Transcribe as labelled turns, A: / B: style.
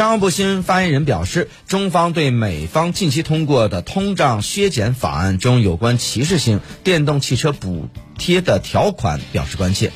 A: 商务部新闻发言人表示中方对美方近期通过的通胀削减法案中有关歧视性电动汽车补贴的条款表示关切。